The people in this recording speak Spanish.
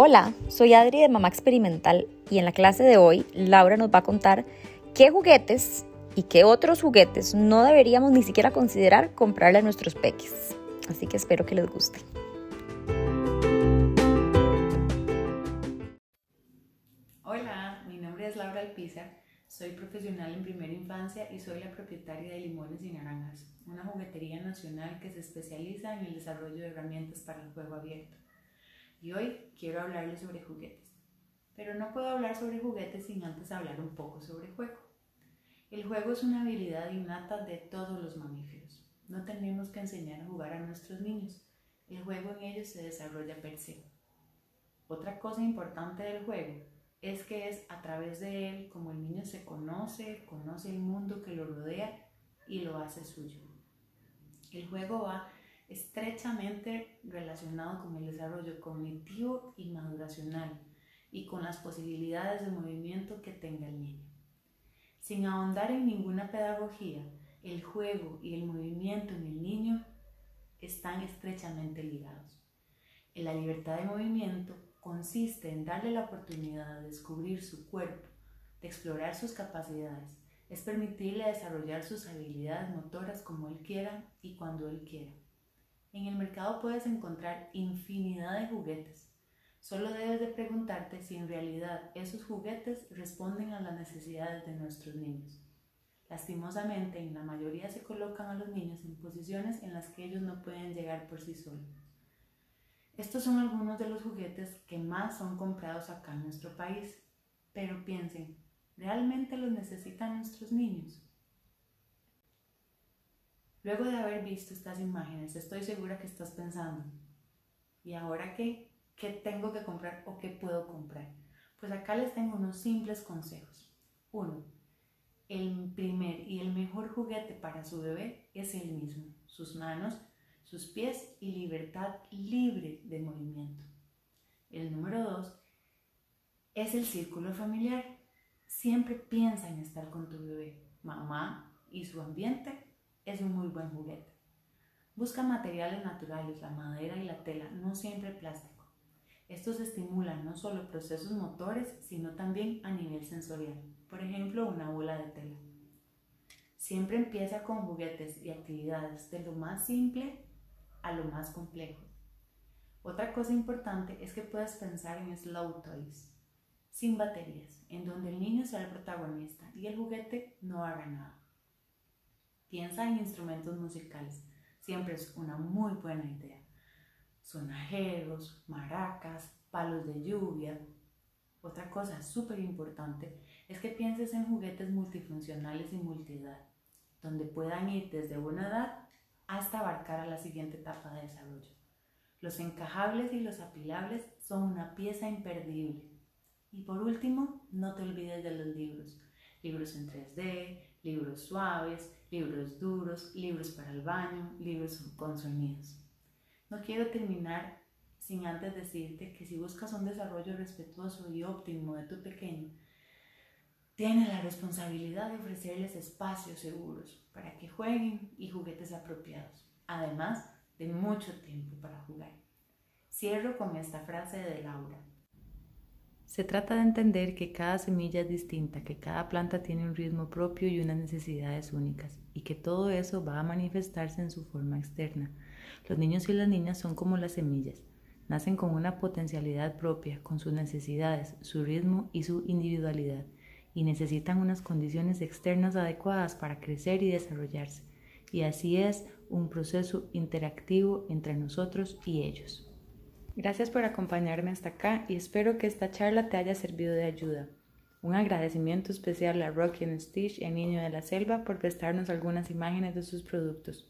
Hola, soy Adri de Mamá Experimental y en la clase de hoy Laura nos va a contar qué juguetes y qué otros juguetes no deberíamos ni siquiera considerar comprarle a nuestros peques. Así que espero que les guste. Hola, mi nombre es Laura Alpizar, soy profesional en primera infancia y soy la propietaria de Limones y Naranjas, una juguetería nacional que se especializa en el desarrollo de herramientas para el juego abierto. Y hoy quiero hablarles sobre juguetes. Pero no puedo hablar sobre juguetes sin antes hablar un poco sobre juego. El juego es una habilidad innata de todos los mamíferos. No tenemos que enseñar a jugar a nuestros niños. El juego en ellos se desarrolla per se. Otra cosa importante del juego es que es a través de él como el niño se conoce, conoce el mundo que lo rodea y lo hace suyo. El juego va estrechamente relacionado con el desarrollo cognitivo y maduracional y con las posibilidades de movimiento que tenga el niño. Sin ahondar en ninguna pedagogía, el juego y el movimiento en el niño están estrechamente ligados. La libertad de movimiento consiste en darle la oportunidad de descubrir su cuerpo, de explorar sus capacidades, es permitirle desarrollar sus habilidades motoras como él quiera y cuando él quiera. En el mercado puedes encontrar infinidad de juguetes. Solo debes de preguntarte si en realidad esos juguetes responden a las necesidades de nuestros niños. Lastimosamente, en la mayoría se colocan a los niños en posiciones en las que ellos no pueden llegar por sí solos. Estos son algunos de los juguetes que más son comprados acá en nuestro país. Pero piensen, ¿realmente los necesitan nuestros niños? Luego de haber visto estas imágenes, estoy segura que estás pensando, ¿y ahora qué? ¿Qué tengo que comprar o qué puedo comprar? Pues acá les tengo unos simples consejos. Uno, el primer y el mejor juguete para su bebé es el mismo, sus manos, sus pies y libertad libre de movimiento. El número dos es el círculo familiar. Siempre piensa en estar con tu bebé, mamá y su ambiente es un muy buen juguete. Busca materiales naturales, la madera y la tela, no siempre plástico. Estos estimulan no solo procesos motores, sino también a nivel sensorial. Por ejemplo, una bola de tela. Siempre empieza con juguetes y actividades de lo más simple a lo más complejo. Otra cosa importante es que puedes pensar en slow toys, sin baterías, en donde el niño sea el protagonista y el juguete no haga nada. Piensa en instrumentos musicales. Siempre es una muy buena idea. Sonajeros, maracas, palos de lluvia. Otra cosa súper importante es que pienses en juguetes multifuncionales y multiedad, donde puedan ir desde una edad hasta abarcar a la siguiente etapa de desarrollo. Los encajables y los apilables son una pieza imperdible. Y por último, no te olvides libros. En 3D, libros suaves, libros duros, libros para el baño, libros con sonidos. No quiero terminar sin antes decirte que si buscas un desarrollo respetuoso y óptimo de tu pequeño, tienes la responsabilidad de ofrecerles espacios seguros para que jueguen y juguetes apropiados, además de mucho tiempo para jugar. Cierro con esta frase de Laura. Se trata de entender que cada semilla es distinta, que cada planta tiene un ritmo propio y unas necesidades únicas, y que todo eso va a manifestarse en su forma externa. Los niños y las niñas son como las semillas, nacen con una potencialidad propia, con sus necesidades, su ritmo y su individualidad, y necesitan unas condiciones externas adecuadas para crecer y desarrollarse. Y así es un proceso interactivo entre nosotros y ellos. Gracias por acompañarme hasta acá y espero que esta charla te haya servido de ayuda. Un agradecimiento especial a Rocky and Stitch y a Niño de la Selva por prestarnos algunas imágenes de sus productos.